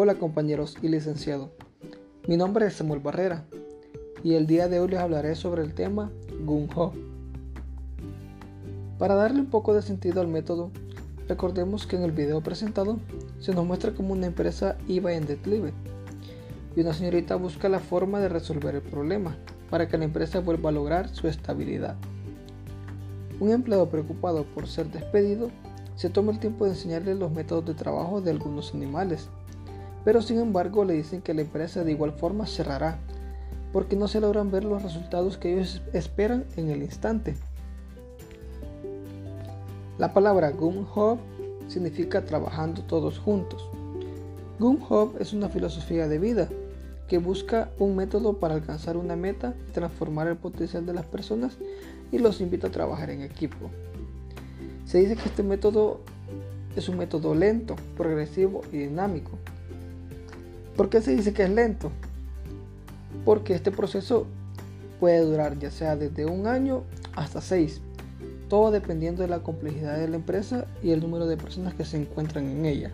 Hola compañeros y licenciado. Mi nombre es Samuel Barrera y el día de hoy les hablaré sobre el tema Gung Ho. Para darle un poco de sentido al método, recordemos que en el video presentado se nos muestra cómo una empresa iba en declive y una señorita busca la forma de resolver el problema para que la empresa vuelva a lograr su estabilidad. Un empleado preocupado por ser despedido se toma el tiempo de enseñarle los métodos de trabajo de algunos animales pero sin embargo le dicen que la empresa de igual forma cerrará, porque no se logran ver los resultados que ellos esperan en el instante. La palabra Gung Ho significa trabajando todos juntos. Gung Ho es una filosofía de vida que busca un método para alcanzar una meta y transformar el potencial de las personas y los invita a trabajar en equipo. Se dice que este método es un método lento, progresivo y dinámico, ¿Por qué se dice que es lento? Porque este proceso puede durar ya sea desde un año hasta seis, todo dependiendo de la complejidad de la empresa y el número de personas que se encuentran en ella.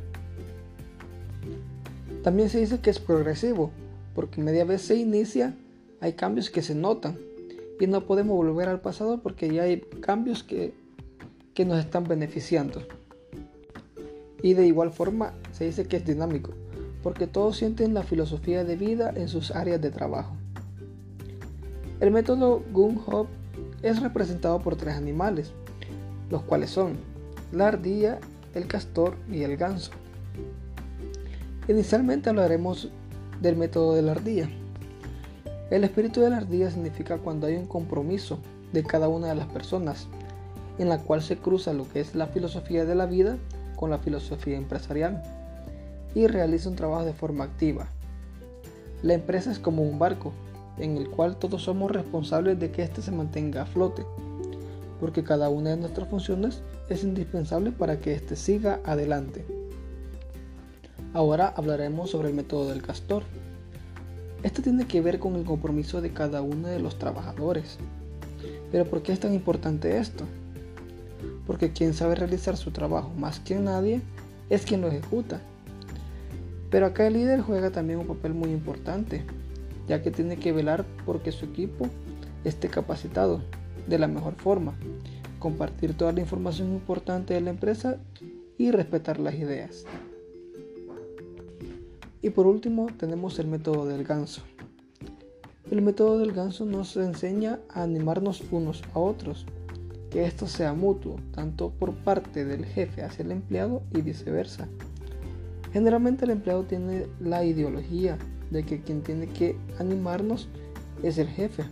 También se dice que es progresivo, porque media vez se inicia, hay cambios que se notan y no podemos volver al pasado porque ya hay cambios que, nos están beneficiando. Y de igual forma se dice que es dinámico, porque todos sienten la filosofía de vida en sus áreas de trabajo. El método Gung Ho es representado por tres animales, los cuales son la ardilla, el castor y el ganso. Inicialmente hablaremos del método de la ardilla. El espíritu de la ardilla significa cuando hay un compromiso de cada una de las personas, en la cual se cruza lo que es la filosofía de la vida con la filosofía empresarial y realiza un trabajo de forma activa. La empresa es como un barco en el cual todos somos responsables de que éste se mantenga a flote, porque cada una de nuestras funciones es indispensable para que éste siga adelante. Ahora hablaremos sobre el método del castor. Este tiene que ver con el compromiso de cada uno de los trabajadores. Pero ¿por qué es tan importante esto? Porque quien sabe realizar su trabajo más que nadie es quien lo ejecuta pero acá el líder juega también un papel muy importante, ya que tiene que velar porque su equipo esté capacitado de la mejor forma, compartir toda la información importante de la empresa y respetar las ideas. Y por último tenemos el método del ganso. El método del ganso nos enseña a animarnos unos a otros, que esto sea mutuo, tanto por parte del jefe hacia el empleado y viceversa. Generalmente el empleado tiene la ideología de que quien tiene que animarnos es el jefe,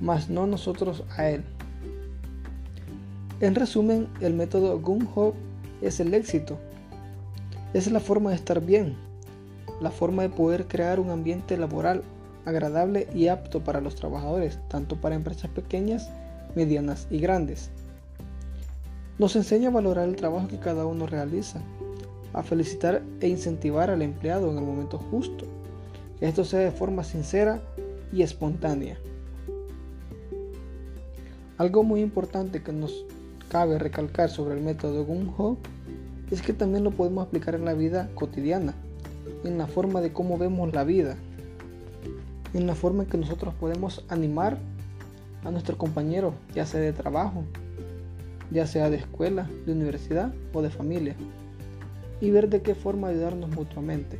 mas no nosotros a él. En resumen, el método Gung Ho es el éxito. Es la forma de estar bien, la forma de poder crear un ambiente laboral agradable y apto para los trabajadores, tanto para empresas pequeñas, medianas y grandes. Nos enseña a valorar el trabajo que cada uno realiza a felicitar e incentivar al empleado en el momento justo. Que esto sea de forma sincera y espontánea. Algo muy importante que nos cabe recalcar sobre el método Gung Ho es que también lo podemos aplicar en la vida cotidiana, en la forma de cómo vemos la vida, en la forma en que nosotros podemos animar a nuestro compañero, ya sea de trabajo, ya sea de escuela, de universidad o de familia y ver de qué forma ayudarnos mutuamente.